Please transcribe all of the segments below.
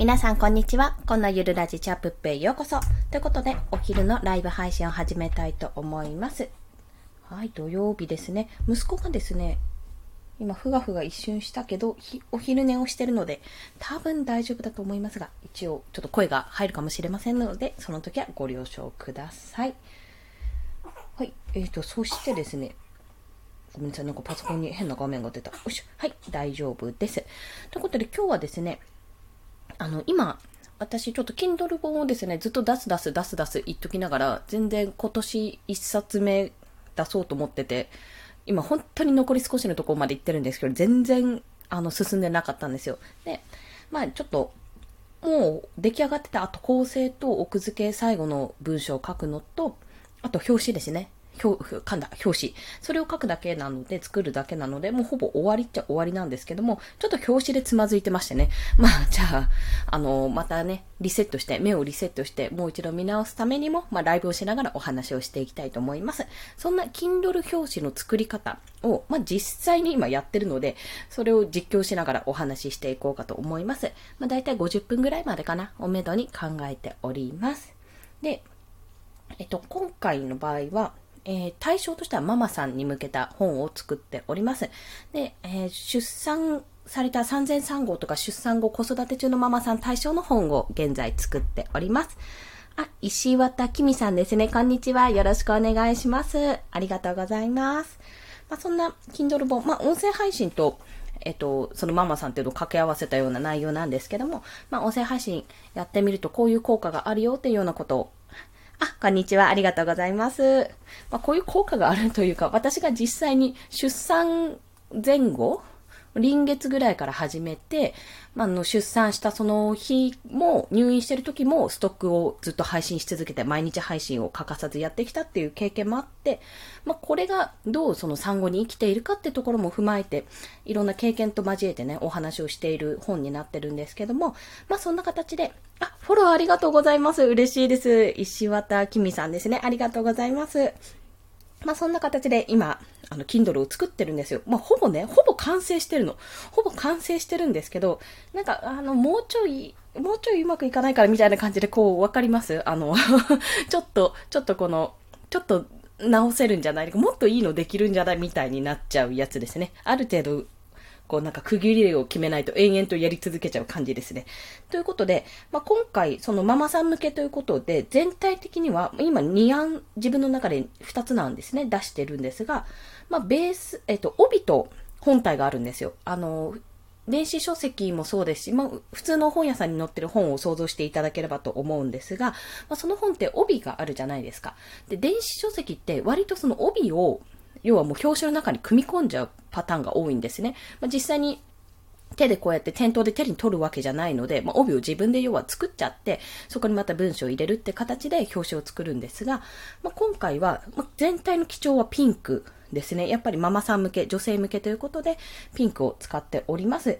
皆さんこんにちは。このゆるラジチャップッペへようこそ。ということで、お昼のライブ配信を始めたいと思います。はい、土曜日ですね。息子がですね、今、ふがふが一瞬したけど、お昼寝をしてるので、多分大丈夫だと思いますが、一応、ちょっと声が入るかもしれませんので、その時はご了承ください。はい、えーと、そしてですね、ごめんなさい、なんかパソコンに変な画面が出た。よし、はい、大丈夫です。ということで、今日はですね、あの、今、私ちょっと Kindle 本をですね、ずっと出す出す出す出す言っときながら、全然今年1冊目出そうと思ってて、今本当に残り少しのところまで行ってるんですけど、全然、あの、進んでなかったんですよ。で、まあちょっと、もう出来上がってた、あと構成と奥付け最後の文章を書くのと、あと表紙ですね。表、噛んだ、表紙。それを書くだけなので、作るだけなので、もうほぼ終わりっちゃ終わりなんですけども、ちょっと表紙でつまずいてましてね。まあ、じゃあ、あの、またね、リセットして、目をリセットして、もう一度見直すためにも、まあ、ライブをしながらお話をしていきたいと思います。そんな Kindle 表紙の作り方を、まあ、実際に今やってるので、それを実況しながらお話ししていこうかと思います。まあ、大体50分ぐらいまでかな、おめどに考えております。で、えっと、今回の場合は、えー、対象としてはママさんに向けた本を作っております。で、えー、出産された産前産後とか出産後子育て中のママさん対象の本を現在作っております。あ、石渡きみさんですね。こんにちは。よろしくお願いします。ありがとうございます。まあ、そんな Kindle 本、まあ、音声配信と、えっと、そのママさんっていうのを掛け合わせたような内容なんですけども、まあ、音声配信やってみるとこういう効果があるよっていうようなことをあ、こんにちは。ありがとうございます。まあ、こういう効果があるというか、私が実際に出産前後臨月ぐらいから始めて、まあ、の出産したその日も入院してる時もストックをずっと配信し続けて毎日配信を欠かさずやってきたっていう経験もあって、まあ、これがどうその産後に生きているかってところも踏まえて、いろんな経験と交えてね、お話をしている本になってるんですけども、まあ、そんな形で、あ、フォローありがとうございます。嬉しいです。石渡きみさんですね。ありがとうございます。まあそんな形で今、あの、Kindle を作ってるんですよ。まあほぼね、ほぼ完成してるの。ほぼ完成してるんですけど、なんか、あの、もうちょい、もうちょいうまくいかないからみたいな感じでこう、わかります？あの ちょっと、ちょっとこの、ちょっと直せるんじゃない？かもっといいのできるんじゃない？みたいになっちゃうやつですね。ある程度こうなんか区切りを決めないと延々とやり続けちゃう感じですね。ということで、まあ、今回そのママさん向けということで、全体的には今2案自分の中で2つなんですね、出してるんですが、まあ、ベース、えっと、帯と本体があるんですよ。あの、電子書籍もそうですし、まあ、普通の本屋さんに載ってる本を想像していただければと思うんですが、まあ、その本って帯があるじゃないですか。で、電子書籍って割とその帯を要はもう表紙の中に組み込んじゃうパターンが多いんですね。まあ、実際に手でこうやって店頭で手に取るわけじゃないので、まあ、帯を自分で要は作っちゃって、そこにまた文章を入れるって形で表紙を作るんですが、まあ、今回は、ま全体の基調はピンクですね。やっぱりママさん向け、女性向けということで、ピンクを使っております。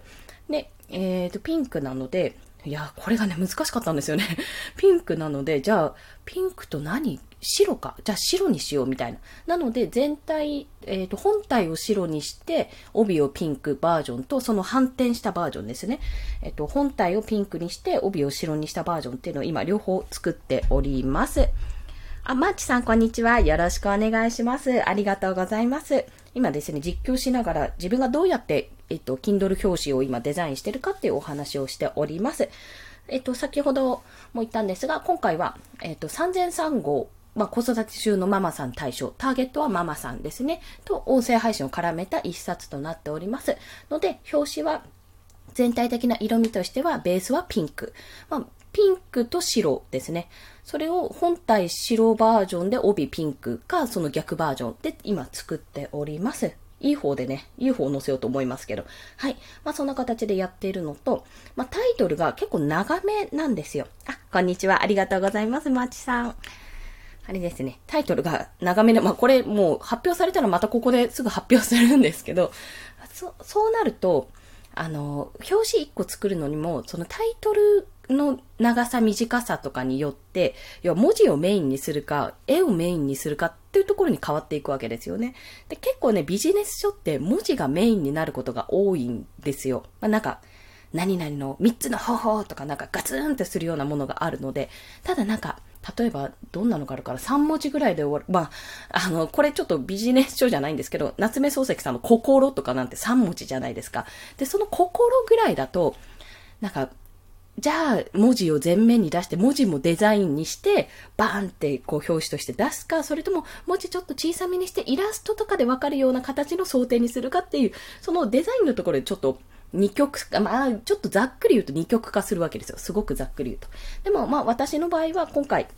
で、えっ、ー、と、ピンクなので、いや、これがね、難しかったんですよね。ピンクなので、じゃあ、ピンクと何色か？じゃあ白にしようみたいな。なので全体、えっ、ー、と、本体を白にして、帯をピンクバージョンと、その反転したバージョンですね。えっ、ー、と、本体をピンクにして、帯を白にしたバージョンっていうのを今両方作っております。あ、マーチさんこんにちは。よろしくお願いします。ありがとうございます。今ですね、実況しながら自分がどうやって、えっと、Kindle 表紙を今デザインしてるかっていうお話をしております。えっと、先ほども言ったんですが、今回は、えっと、3003号まあ、子育て中のママさん対象、ターゲットはママさんですね、と音声配信を絡めた一冊となっております。ので、表紙は全体的な色味としては、ベースはピンク。まあ、ピンクと白ですね。それを本体白バージョンで帯ピンクか、その逆バージョンで今作っております。いい方でね、いい方を載せようと思いますけど。はい。まあ、そんな形でやっているのと、まあ、タイトルが結構長めなんですよ。あ、こんにちは。ありがとうございます。まちさん。あれですね、タイトルが長めで、まあ、これもう発表されたらまたここですぐ発表するんですけど、そ、そうなると、あの、表紙1個作るのにも、そのタイトルの長さ、短さとかによって、要は文字をメインにするか、絵をメインにするかっていうところに変わっていくわけですよね。で、結構ね、ビジネス書って文字がメインになることが多いんですよ。まあ、なんか、何々の3つの方法とかなんかガツンってするようなものがあるので、ただなんか、例えば、どんなのがあるから、3文字ぐらいで終わる。まあ、あの、これちょっとビジネス書じゃないんですけど、夏目漱石さんの心とかなんて3文字じゃないですか。で、その心ぐらいだと、なんか、じゃあ、文字を前面に出して、文字もデザインにして、バーンってこう表紙として出すか、それとも文字ちょっと小さめにして、イラストとかでわかるような形の想定にするかっていう、そのデザインのところでちょっと、二極化、まあ、ちょっとざっくり言うと二極化するわけですよ。すごくざっくり言うと。でも、まあ、私の場合は今回、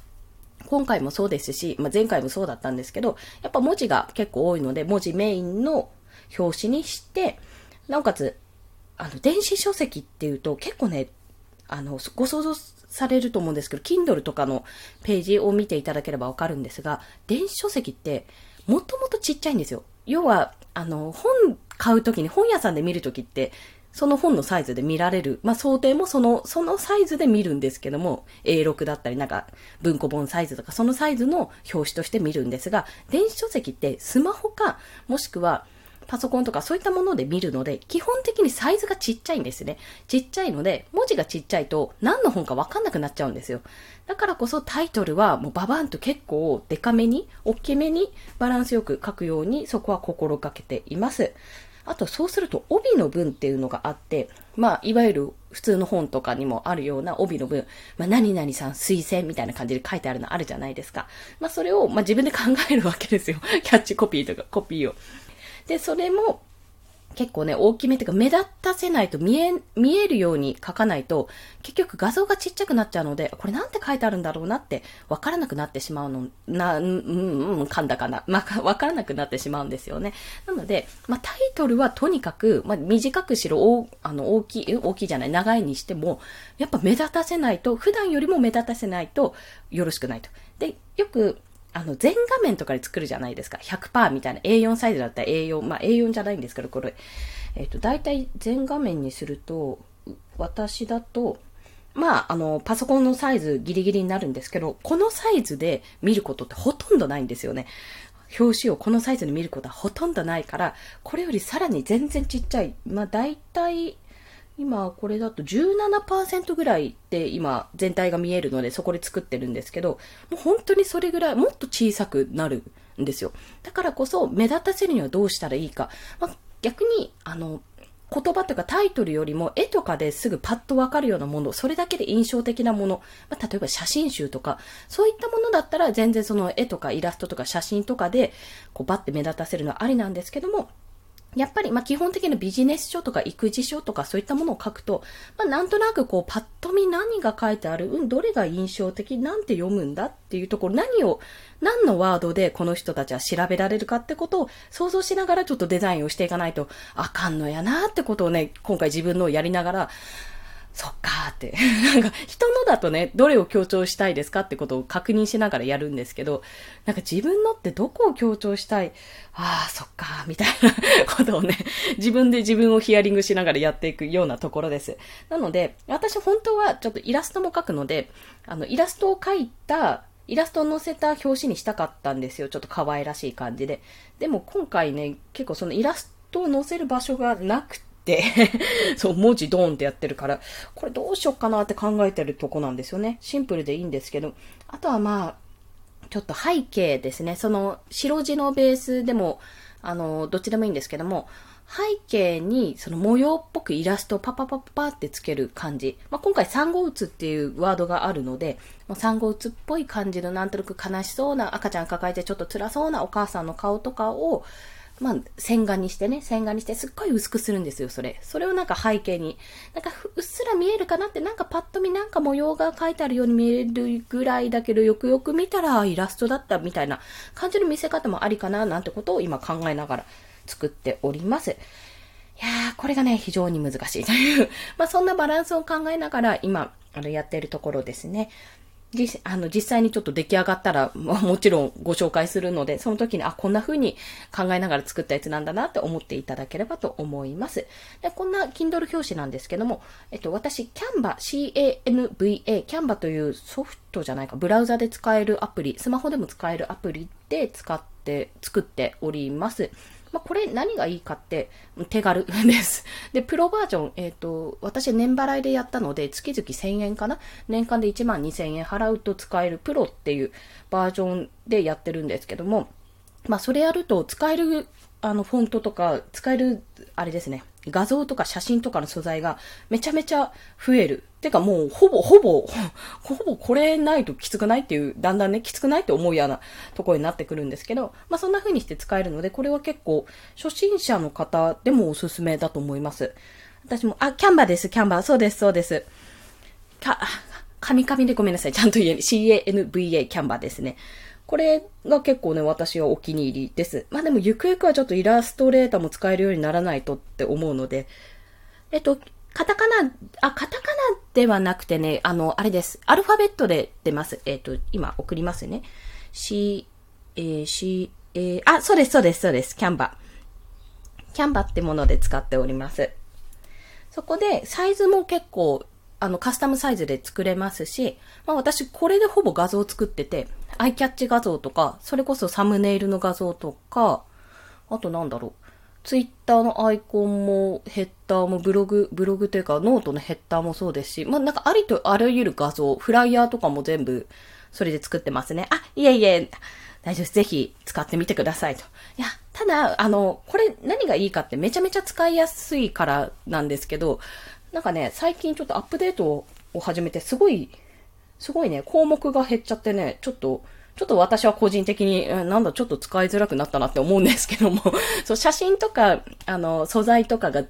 今回もそうですし、まあ、前回もそうだったんですけど、やっぱ文字が結構多いので、文字メインの表紙にして、なおかつ、あの、電子書籍っていうと結構ね、あの、ご想像されると思うんですけど、Kindle とかのページを見ていただければわかるんですが、電子書籍って、もともとちっちゃいんですよ。要は、あの、本買うときに、本屋さんで見るときって、その本のサイズで見られる。まあ、想定もその、そのサイズで見るんですけども、A6 だったり、なんか、文庫本サイズとか、そのサイズの表紙として見るんですが、電子書籍ってスマホか、もしくは、パソコンとかそういったもので見るので、基本的にサイズがちっちゃいんですね。ちっちゃいので、文字がちっちゃいと何の本かわかんなくなっちゃうんですよ。だからこそタイトルはもうババンと結構デカめに、大きめにバランスよく書くようにそこは心がけています。あとそうすると帯の文っていうのがあって、まあ、いわゆる普通の本とかにもあるような帯の文、まあ、何々さん推薦みたいな感じで書いてあるのあるじゃないですか。まあ、それを、まあ、自分で考えるわけですよ。キャッチコピーとかコピーを。で、それも、結構ね、大きめっていうか、目立たせないと見え、見えるように書かないと、結局画像がちっちゃくなっちゃうので、これなんて書いてあるんだろうなって、わからなくなってしまうの、な、うん、うん、噛んだかな。まあ、わからなくなってしまうんですよね。なので、まあ、タイトルはとにかく、まあ、短くしろ、大、あの、大きい、大きいじゃない、長いにしても、やっぱ目立たせないと、普段よりも目立たせないと、よろしくないと。で、よく、あの、全画面とかで作るじゃないですか。100%みたいな A4 サイズだったら A4、まあ A4 じゃないんですけど、これ。えっ、ー、と、大体全画面にすると、私だと、まあ、あの、パソコンのサイズギリギリになるんですけど、このサイズで見ることってほとんどないんですよね。表紙をこのサイズで見ることはほとんどないから、これよりさらに全然ちっちゃい。まあ、大体、今これだと17%ぐらいで今全体が見えるのでそこで作ってるんですけど、もう本当にそれぐらいもっと小さくなるんですよ。だからこそ目立たせるにはどうしたらいいか。まあ、逆に、あの、言葉とかタイトルよりも絵とかですぐパッとわかるようなもの、それだけで印象的なもの、まあ、例えば写真集とか、そういったものだったら全然その絵とかイラストとか写真とかで、こうバッて目立たせるのはありなんですけども、やっぱり、まあ、基本的なビジネス書とか育児書とかそういったものを書くと、まあ、なんとなくこう、パッと見何が書いてある、うん、どれが印象的、なんて読むんだっていうところ、何を、何のワードでこの人たちは調べられるかってことを想像しながらちょっとデザインをしていかないとあかんのやなってことをね、今回自分のやりながら、そっかーって。なんか、人のだとね、どれを強調したいですかってことを確認しながらやるんですけど、なんか自分のってどこを強調したい？ああ、そっかー、みたいなことをね、自分で自分をヒアリングしながらやっていくようなところです。なので、私本当はちょっとイラストも描くので、あの、イラストを描いた、イラストを載せた表紙にしたかったんですよ。ちょっと可愛らしい感じで。でも今回ね、結構そのイラストを載せる場所がなくて、そう、文字ドーンってやってるから、これどうしよっかなって考えてるとこなんですよね。シンプルでいいんですけど、あとはまあ、ちょっと背景ですね。その、白地のベースでも、あの、どっちでもいいんですけども、背景にその模様っぽくイラストをパパパパってつける感じ。まあ、今回産後うつっていうワードがあるので、産後うつっぽい感じのなんとなく悲しそうな赤ちゃん抱えてちょっと辛そうなお母さんの顔とかを、まあ、線画にしてね、線画にしてすっごい薄くするんですよ、それ。それをなんか背景に、なんかうっすら見えるかなって、なんかパッと見なんか模様が書いてあるように見えるぐらいだけど、よくよく見たらイラストだったみたいな感じの見せ方もありかな、なんてことを今考えながら作っております。いやー、これがね、非常に難しいという まあそんなバランスを考えながら今、あの、やってるところですね。実あの実際にちょっと出来上がったら、ももちろんご紹介するので、その時に、あ、こんな風に考えながら作ったやつなんだなって思っていただければと思います。でこんな Kindle 表紙なんですけども、えっと、私、Canva、C-A-N-V-A、Canva というソフトじゃないか、ブラウザで使えるアプリ、スマホでも使えるアプリで使って、作っております。まあ、これ何がいいかって手軽です。で、プロバージョン、えっ、ー、と、私年払いでやったので月々1000円かな？年間で1万2000円払うと使えるプロっていうバージョンでやってるんですけども、まあ、それやると使えるあの、フォントとか、使える、あれですね、画像とか写真とかの素材がめちゃめちゃ増える。てかもう、ほぼ、ほぼ、ほぼこれないときつくないっていう、だんだんね、きつくないって思うようなところになってくるんですけど、まあそんな風にして使えるので、これは結構、初心者の方でもおすすめだと思います。私も、あ、キャンバーです、キャンバー。そうです、そうです。か、カミカミでごめんなさい。ちゃんと言え。CANVA キャンバーですね。これが結構ね、私はお気に入りです。まあでも、ゆくゆくはちょっとイラストレーターも使えるようにならないとって思うので、えっと、カタカナ、あ、カタカナではなくてね、あの、あれです。アルファベットで出ます。えっと、今送りますね。C、A、C、A、あ、そうです、そうです、そうです。 Canva。Canva ってもので使っております。そこで、サイズも結構あの、カスタムサイズで作れますし、まあ私これでほぼ画像作ってて、アイキャッチ画像とか、それこそサムネイルの画像とか、あとなんだろう。ツイッターのアイコンも、ヘッダーも、ブログ、ブログというか、ノートのヘッダーもそうですし、まあ、なんかありとあらゆる画像、フライヤーとかも全部、それで作ってますね。あ、いえいえ、大丈夫です。ぜひ使ってみてくださいと。いや、ただ、あの、これ何がいいかってめちゃめちゃ使いやすいからなんですけど、なんかね、最近ちょっとアップデートを始めて、すごい、すごいね、項目が減っちゃってね、ちょっと、ちょっと私は個人的に、なんだ、ちょっと使いづらくなったなって思うんですけども、そう、写真とか、あの、素材とかが、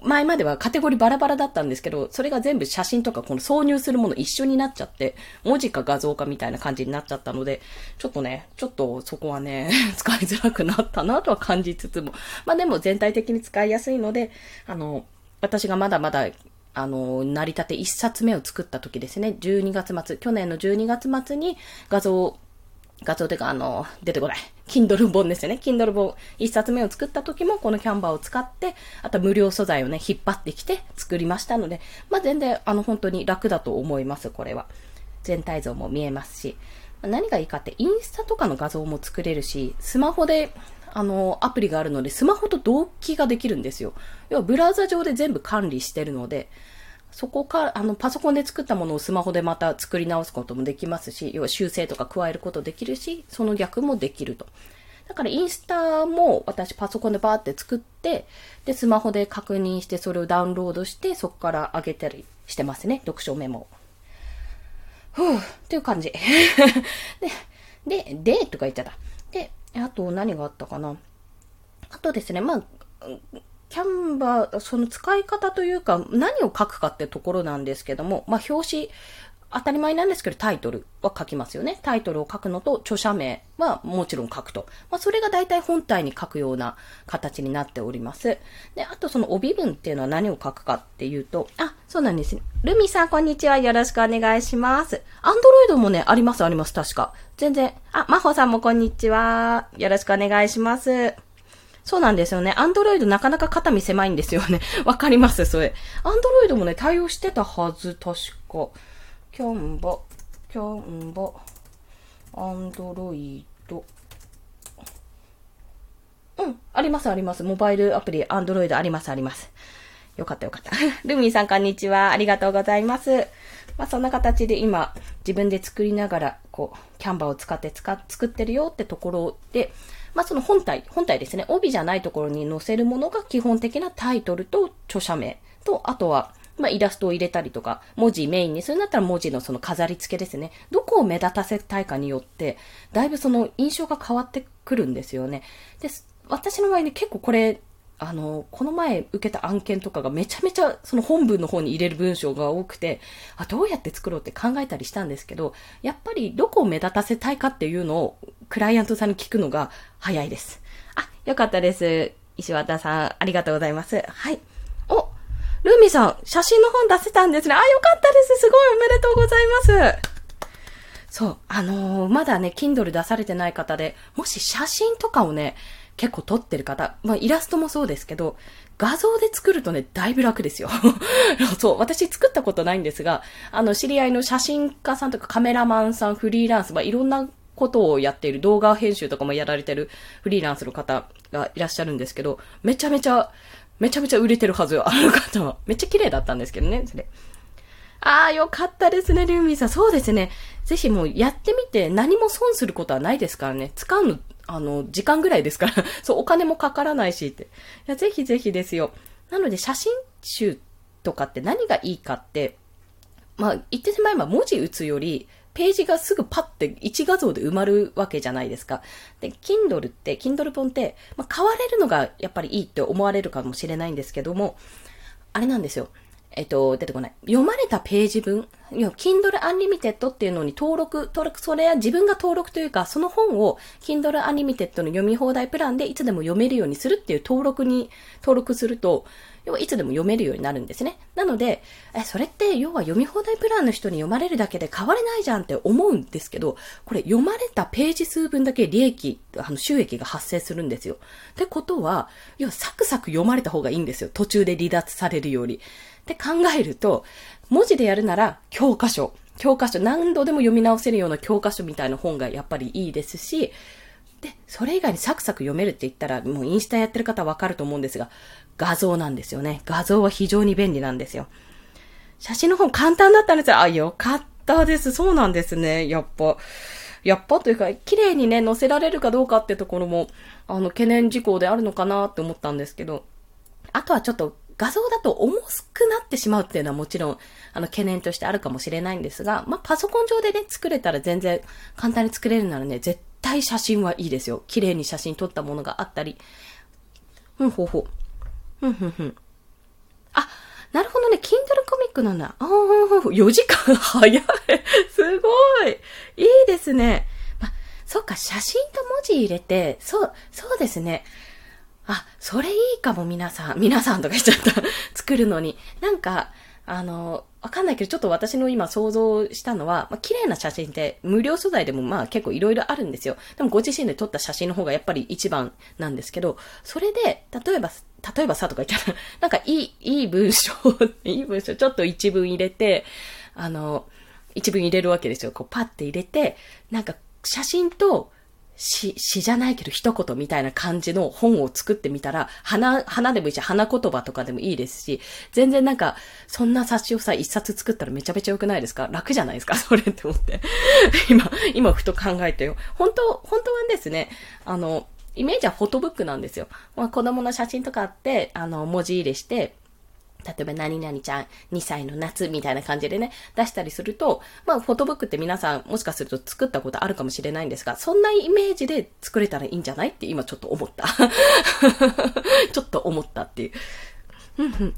前まではカテゴリーバラバラだったんですけど、それが全部写真とかこの挿入するもの一緒になっちゃって、文字か画像かみたいな感じになっちゃったので、ちょっとね、ちょっとそこはね、使いづらくなったなとは感じつつも、まあでも全体的に使いやすいので、あの、私がまだまだ、あの、成り立て1冊目を作った時ですね、12月末、去年の12月末に画像、画像というか、あの、出てこない。Kindle 本ですよね。Kindle 本1冊目を作った時もこのキャンバーを使って、あと無料素材をね、引っ張ってきて作りましたので、まあ、全然、あの、本当に楽だと思います、これは。全体像も見えますし。何がいいかって、インスタとかの画像も作れるし、スマホであの、アプリがあるので、スマホと同期ができるんですよ。要は、ブラウザ上で全部管理してるので、そこから、あの、パソコンで作ったものをスマホでまた作り直すこともできますし、要は修正とか加えることできるし、その逆もできると。だからインスタも私パソコンでバーって作って、で、スマホで確認してそれをダウンロードして、そこから上げたりしてますね。読書メモ。ふぅ、っていう感じ。で、で、で、とか言っちゃった。で、あと何があったかな。あとですね、まあ、キャンバー、その使い方というか、何を書くかってところなんですけども、まあ、表紙、当たり前なんですけど、タイトルは書きますよね。タイトルを書くのと、著者名はもちろん書くと。まあ、それが大体本体に書くような形になっております。で、あとその帯文っていうのは何を書くかっていうと、あ、そうなんですね。ルミさん、こんにちは。よろしくお願いします。アンドロイドもね、あります、あります、確か。全然。あ、マホさんもこんにちは。よろしくお願いします。そうなんですよね。アンドロイドなかなか肩身狭いんですよね。わかります、それ。アンドロイドもね、対応してたはず、確か。キャンバ、キャンバ、アンドロイド。うん、ありますあります。モバイルアプリ、アンドロイドありますあります。よかったよかった。ルミーさんこんにちは。ありがとうございます。まあそんな形で今、自分で作りながら、こう、キャンバーを使って使、作ってるよってところで、まあその本体、本体ですね。帯じゃないところに載せるものが基本的なタイトルと著者名と、あとは、まあ、イラストを入れたりとか、文字メインにするんだったら文字のその飾り付けですね。どこを目立たせたいかによって、だいぶその印象が変わってくるんですよね。で、私の場合ね、結構これ、あの、この前受けた案件とかがめちゃめちゃその本文の方に入れる文章が多くて、あ、どうやって作ろうって考えたりしたんですけど、やっぱりどこを目立たせたいかっていうのをクライアントさんに聞くのが早いです。あ、よかったです。石渡さん、ありがとうございます。はい。おルーミーさん、写真の本出せたんですね。あ、よかったです。すごいおめでとうございます。そう、あのー、まだね、Kindle 出されてない方で、もし写真とかをね、結構撮ってる方、まあ、イラストもそうですけど、画像で作るとね、だいぶ楽ですよ。そう、私作ったことないんですが、あの、知り合いの写真家さんとかカメラマンさん、フリーランス、まあ、いろんなことをやっている動画編集とかもやられてるフリーランスの方がいらっしゃるんですけど、めちゃめちゃ、めちゃめちゃ売れてるはずよ、あの方は。めっちゃ綺麗だったんですけどね、それ。ああ、よかったですね、リュウミーさん。そうですね。ぜひもうやってみて何も損することはないですからね。使うの、あの、時間ぐらいですから。そう、お金もかからないしって。いや、ぜひぜひですよ。なので、写真集とかって何がいいかって、まあ、言ってしまえば文字打つより、ページがすぐパッて1画像で埋まるわけじゃないですか。で、Kindle って、Kindle 本って、まあ、買われるのがやっぱりいいって思われるかもしれないんですけども、あれなんですよ。えっと、出てこない。読まれたページ分、Kindle Unlimited っていうのに登録、登録、それは自分が登録というか、その本を Kindle Unlimited の読み放題プランでいつでも読めるようにするっていう登録に、登録すると、要はいつでも読めるようになるんですね。なので、え、それって要は読み放題プランの人に読まれるだけで変われないじゃんって思うんですけど、これ読まれたページ数分だけ利益、あの収益が発生するんですよ。ってことは、要はサクサク読まれた方がいいんですよ。途中で離脱されるより。って考えると、文字でやるなら教科書。教科書、何度でも読み直せるような教科書みたいな本がやっぱりいいですし、で、それ以外にサクサク読めるって言ったら、もうインスタやってる方わかると思うんですが、画像なんですよね。画像は非常に便利なんですよ。写真の本簡単だったんですよ。あ、よかったです。そうなんですね。やっぱ。やっぱというか、綺麗にね、載せられるかどうかってところも、あの、懸念事項であるのかなって思ったんですけど、あとはちょっと画像だと重くなってしまうっていうのはもちろん、あの、懸念としてあるかもしれないんですが、まあ、パソコン上でね、作れたら全然簡単に作れるならね、絶対写真はいいですよ。綺麗に写真撮ったものがあったり。ふんほうほう。ふんふんふん。あ、なるほどね。Kindle コミックなんだ。ああ、4時間早い。すごい。いいですね。ま、そっか、写真と文字入れて、そう、そうですね。あ、それいいかも皆さん、皆さんとか言っちゃった。作るのに。なんか、あの、わかんないけど、ちょっと私の今想像したのは、まあ、綺麗な写真って無料素材でもまあ結構いろいろあるんですよ。でもご自身で撮った写真の方がやっぱり一番なんですけど、それで、例えば、例えばさとか言ったら、なんかいい、いい文章、いい文章、ちょっと一文入れて、あの、一文入れるわけですよ。こうパッて入れて、なんか写真と詩、詩じゃないけど一言みたいな感じの本を作ってみたら、花、花でもいいし、花言葉とかでもいいですし、全然なんか、そんな冊子をさ、一冊作ったらめちゃめちゃ良くないですか？楽じゃないですか？それって思って。今、今ふと考えてよ。本当、本当はですね、あの、イメージはフォトブックなんですよ。まあ、子供の写真とかあって、あの、文字入れして、例えば何々ちゃん2歳の夏みたいな感じでね、出したりすると、まあフォトブックって皆さんもしかすると作ったことあるかもしれないんですが、そんなイメージで作れたらいいんじゃないって今ちょっと思った。ちょっと思ったっていう。うんうん。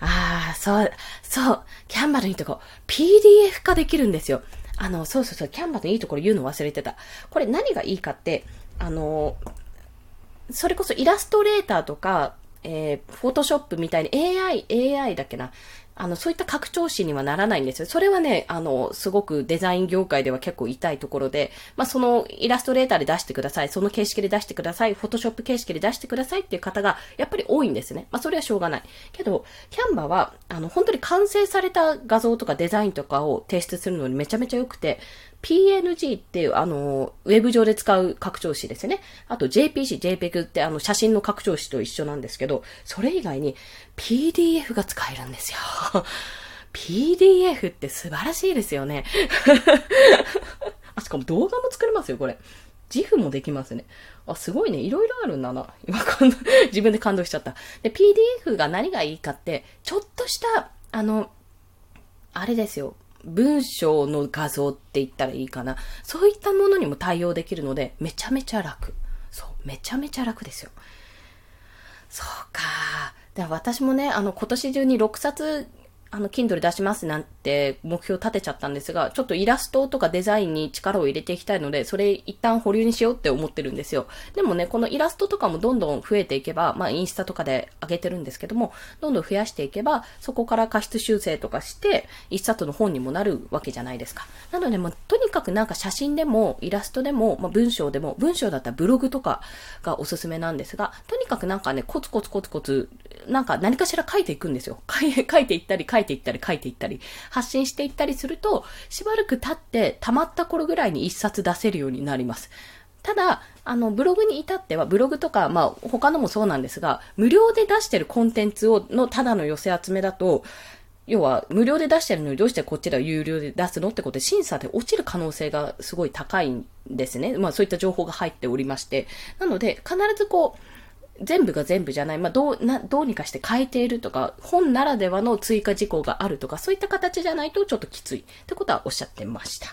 ああ、そう、そう、キャンバのいいとこ、PDF 化できるんですよ。あの、そうそうそう、キャンバルのいいところ言うの忘れてた。これ何がいいかって、あの、それこそイラストレーターとか、えー、フォトショップみたいに AI、AI だっけな。あの、そういった拡張子にはならないんですよ。それはね、あの、すごくデザイン業界では結構痛いところで、まあ、そのイラストレーターで出してください。その形式で出してください。フォトショップ形式で出してくださいっていう方が、やっぱり多いんですね。まあ、それはしょうがない。けど、キャンバは、あの、本当に完成された画像とかデザインとかを提出するのにめちゃめちゃ良くて、PNG っていう、あの、ウェブ上で使う拡張子ですね。あと JPC、JPEG ってあの写真の拡張子と一緒なんですけど、それ以外に PDF が使えるんですよ。PDF って素晴らしいですよね。あ、しかも動画も作れますよ、これ。自負もできますね。あ、すごいね。いろいろあるんだな。今感動、自分で感動しちゃった。で、PDF が何がいいかって、ちょっとした、あの、あれですよ。文章の画像って言ったらいいかな。そういったものにも対応できるので、めちゃめちゃ楽。そう、めちゃめちゃ楽ですよ。そうか。で私もね、あの、今年中に6冊あの、Kindle 出しますなんて目標立てちゃったんですが、ちょっとイラストとかデザインに力を入れていきたいので、それ一旦保留にしようって思ってるんですよ。でもね、このイラストとかもどんどん増えていけば、まあインスタとかで上げてるんですけども、どんどん増やしていけば、そこから過失修正とかして、一冊の本にもなるわけじゃないですか。なので、まあ、とにかくなんか写真でも、イラストでも、まあ文章でも、文章だったらブログとかがおすすめなんですが、とにかくなんかね、コツコツコツコツ、なんか何かしら書いていくんですよ。書い ていったり書いいていったり書いていったり、発信していったりすると、しばらく経って溜まった頃ぐらいに一冊出せるようになります。ただ、あの、ブログに至っては、ブログとか、まあ、他のもそうなんですが、無料で出してるコンテンツを、のただの寄せ集めだと、要は、無料で出してるのにどうしてこっちでは有料で出すのってことで、審査で落ちる可能性がすごい高いんですね。まあ、そういった情報が入っておりまして。なので、必ずこう、全部が全部じゃない、まあ、どう、な、どうにかして変えているとか、本ならではの追加事項があるとか、そういった形じゃないとちょっときついってことはおっしゃってました。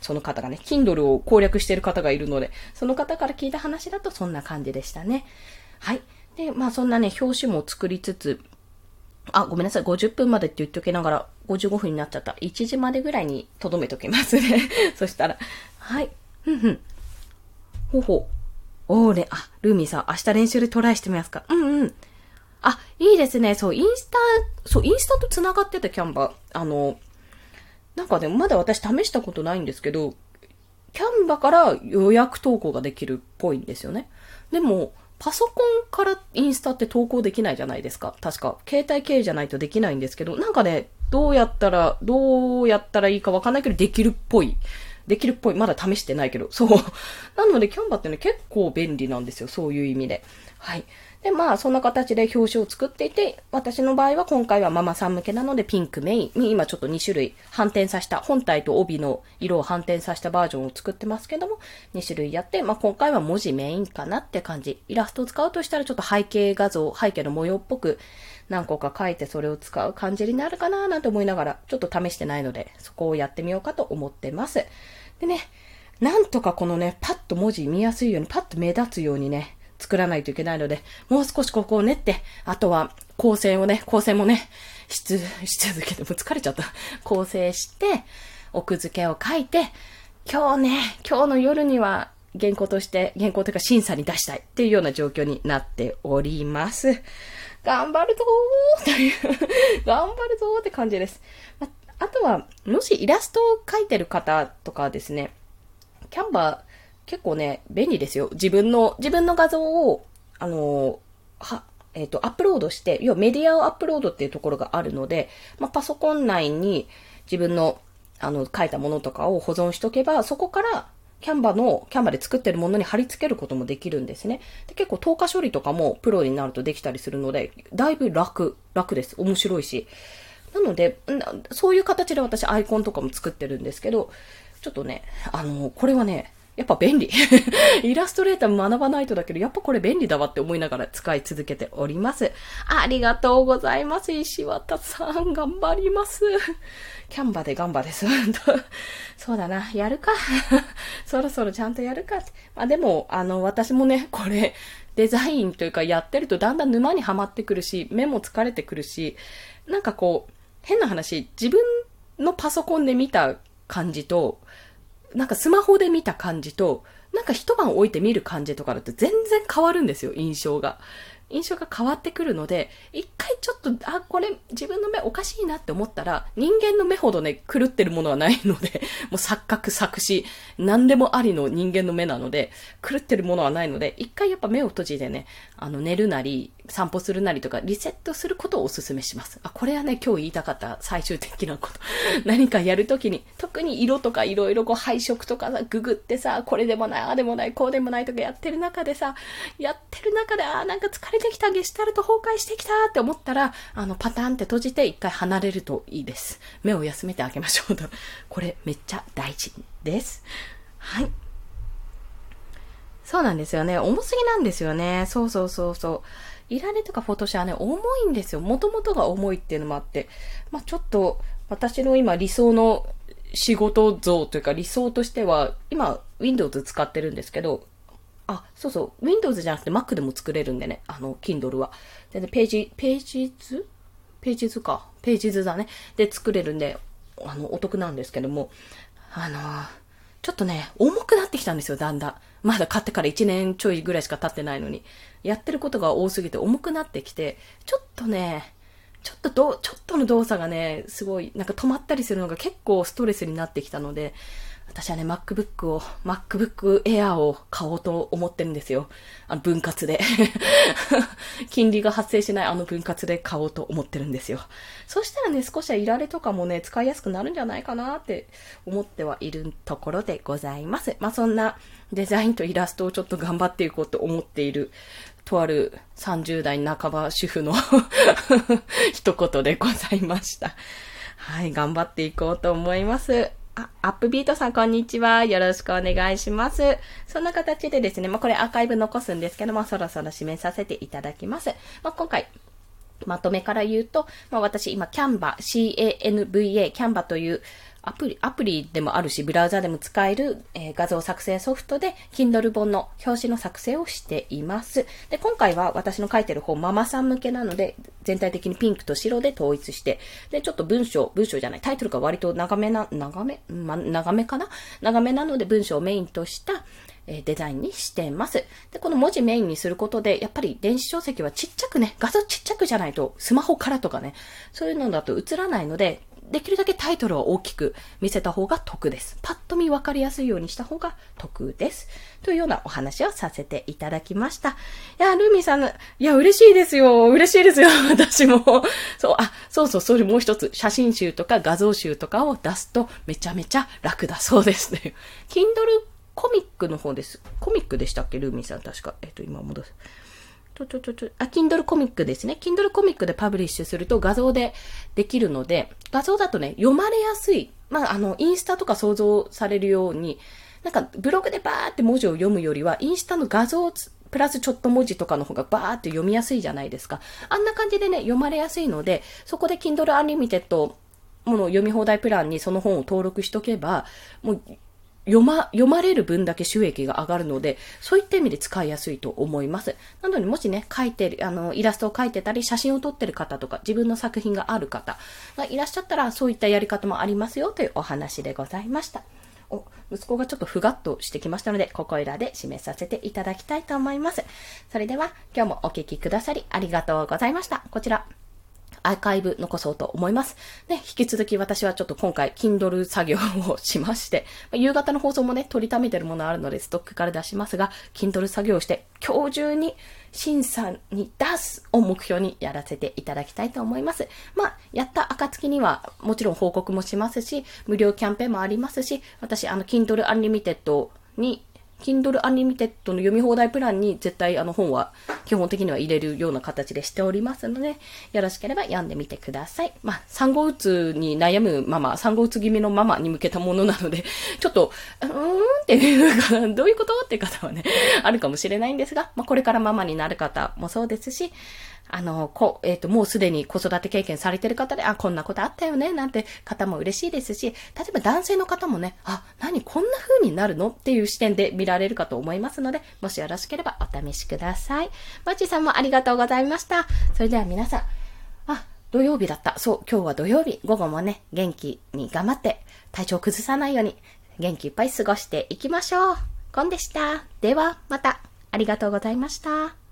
その方がね、Kindle を攻略している方がいるので、その方から聞いた話だとそんな感じでしたね。はい。で、まあそんなね、表紙も作りつつ、あ、ごめんなさい。50分までって言っておきながら、55分になっちゃった。1時までぐらいに留めときますね。そしたら、はい。ふんふん。ほほ。おーね、あ、ルーミーさん、明日練習でトライしてみますか？うんうん。あ、いいですね。そう、インスタ、そう、インスタと繋がってたキャンバー。あの、なんかね、まだ私試したことないんですけど、キャンバーから予約投稿ができるっぽいんですよね。でも、パソコンからインスタって投稿できないじゃないですか。確か。携帯経由じゃないとできないんですけど、なんかね、どうやったら、どうやったらいいかわかんないけど、できるっぽい。できるっぽい。まだ試してないけど。そう。なので、キャンバってね、結構便利なんですよ。そういう意味で。はい。で、まあ、そんな形で表紙を作っていて、私の場合は今回はママさん向けなのでピンクメインに今ちょっと2種類反転させた、本体と帯の色を反転させたバージョンを作ってますけども、2種類やって、まあ今回は文字メインかなって感じ。イラストを使うとしたらちょっと背景画像、背景の模様っぽく何個か書いてそれを使う感じになるかななんて思いながら、ちょっと試してないので、そこをやってみようかと思ってます。でね、なんとかこのね、パッと文字見やすいように、パッと目立つようにね、作らないといけないので、もう少しここを練って、あとは構成をね、構成もね、しつ、し続けて、もう疲れちゃった。構成して、奥付けを書いて、今日ね、今日の夜には原稿として、原稿というか審査に出したいっていうような状況になっております。頑張るぞーという 頑張るぞーって感じです。あとは、もしイラストを描いてる方とかですね、キャンバー結構ね、便利ですよ。自分の、自分の画像を、あの、は、えっ、ー、と、アップロードして、要はメディアをアップロードっていうところがあるので、まあ、パソコン内に自分の、あの、書いたものとかを保存しとけば、そこから、キャンバの、キャンバで作ってるものに貼り付けることもできるんですね。で結構透過処理とかもプロになるとできたりするので、だいぶ楽、楽です。面白いし。なので、そういう形で私アイコンとかも作ってるんですけど、ちょっとね、あの、これはね、やっぱ便利。イラストレーター学ばないとだけど、やっぱこれ便利だわって思いながら使い続けております。ありがとうございます。石渡さん、頑張ります。キャンバでガンバです。そうだな、やるか。そろそろちゃんとやるか。まあでも、あの、私もね、これ、デザインというかやってるとだんだん沼にはまってくるし、目も疲れてくるし、なんかこう、変な話、自分のパソコンで見た感じと、なんかスマホで見た感じと、なんか一晩置いて見る感じとかだと全然変わるんですよ、印象が。印象が変わってくるので、一回ちょっと、あ、これ自分の目おかしいなって思ったら、人間の目ほどね、狂ってるものはないので、もう錯覚、錯視、何でもありの人間の目なので、狂ってるものはないので、一回やっぱ目を閉じてね、あの、寝るなり、散歩するなりとか、リセットすることをお勧めします。あ、これはね、今日言いたかった最終的なこと。何かやるときに、特に色とかいろいろこう配色とかさ、ググってさ、これでもない、ああでもない、こうでもないとかやってる中でさ、やってる中で、ああ、なんか疲れてきた、ゲシュタルト崩壊してきたって思ったら、あの、パターンって閉じて一回離れるといいです。目を休めてあげましょうと。これめっちゃ大事です。はい。そうなんですよね。重すぎなんですよね。そうそうそうそう。いられとかフォトシャーね、重いんですよ。もともとが重いっていうのもあって。まあ、ちょっと、私の今理想の仕事像というか理想としては、今、Windows 使ってるんですけど、あ、そうそう、Windows じゃなくて Mac でも作れるんでね、あの、Kindle は。で、ねページ、ページズページズか。ページズだね。で作れるんで、あの、お得なんですけども、あのちょっとね、重くなってきたんですよ、だんだん。まだ買ってから1年ちょいぐらいしか経ってないのに。やってることが多すぎて重くなってきて、ちょっとね、ちょっとど、ちょっとの動作がね、すごい、なんか止まったりするのが結構ストレスになってきたので、私はね、MacBook を、MacBook Air を買おうと思ってるんですよ。あの、分割で。金利が発生しないあの分割で買おうと思ってるんですよ。そしたらね、少しはいられとかもね、使いやすくなるんじゃないかなって思ってはいるところでございます。まあ、そんなデザインとイラストをちょっと頑張っていこうと思っているとある30代半ば主婦の 一言でございました。はい、頑張っていこうと思います。あ、アップビートさん、こんにちは。よろしくお願いします。そんな形でですね、まあ、これアーカイブ残すんですけども、そろそろ締めさせていただきます。まあ、今回、まとめから言うと、まあ、私今、キャンバ、C-A-N-V-A、キャンバというアプリ、アプリでもあるし、ブラウザでも使える、えー、画像作成ソフトで、Kindle 本の表紙の作成をしています。で、今回は私の書いてる本、ママさん向けなので、全体的にピンクと白で統一して、で、ちょっと文章、文章じゃない、タイトルが割と長めな、長め、ま、長めかな？長めなので文章をメインとした、えデザインにしてます。で、この文字メインにすることで、やっぱり電子書籍はちっちゃくね、画像ちっちゃくじゃないと、スマホからとかね、そういうのだと映らないので、できるだけタイトルを大きく見せた方が得です。パッと見分かりやすいようにした方が得です。というようなお話をさせていただきました。いや、ルーミーさん、いや、嬉しいですよ。嬉しいですよ。私も。そう、あ、そうそう、それもう一つ。写真集とか画像集とかを出すとめちゃめちゃ楽だそうですね。Kindle コミックの方です。コミックでしたっけ？ルーミーさん確か。えっと、今戻す。ちょちょちょちょ、あ、Kindle コミックですね。Kindle コミックでパブリッシュすると画像でできるので、画像だとね、読まれやすい。まあ、あの、インスタとか想像されるように、なんか、ブログでバーって文字を読むよりは、インスタの画像プラスちょっと文字とかの方がバーって読みやすいじゃないですか。あんな感じでね、読まれやすいので、そこで Kindle Unlimited もの読み放題プランにその本を登録しとけば、もう読ま、読まれる分だけ収益が上がるので、そういった意味で使いやすいと思います。なので、もしね、書いてる、あの、イラストを描いてたり、写真を撮ってる方とか、自分の作品がある方がいらっしゃったら、そういったやり方もありますよというお話でございました。お、息子がちょっとふがっとしてきましたので、ここいらで締めさせていただきたいと思います。それでは、今日もお聴きくださりありがとうございました。こちら、アーカイブ残そうと思います。で、引き続き私はちょっと今回、Kindle 作業をしまして、夕方の放送もね、取りためてるものあるので、ストックから出しますが、Kindle 作業をして、今日中に審査に出すを目標にやらせていただきたいと思います。まあ、やった暁には、もちろん報告もしますし、無料キャンペーンもありますし、私、あの、Kindle Unlimited に Kindle Unlimited の読み放題プランに絶対あの本は基本的には入れるような形でしておりますので、よろしければ読んでみてください。まあ、産後うつに悩むママ、産後うつ気味のママに向けたものなので、ちょっと、うーんっていうか、どういうこと？って方はね、あるかもしれないんですが、まあ、これからママになる方もそうですし、あの、こ、えっ、ー、と、もうすでに子育て経験されてる方で、あ、こんなことあったよね、なんて方も嬉しいですし、例えば男性の方もね、あ、何こんな風になるの？っていう視点で見られるかと思いますので、もしよろしければお試しください。マッチさんもありがとうございました。それでは皆さん、あ、土曜日だった。そう、今日は土曜日。午後もね、元気に頑張って、体調崩さないように、元気いっぱい過ごしていきましょう。コンでした。では、また。ありがとうございました。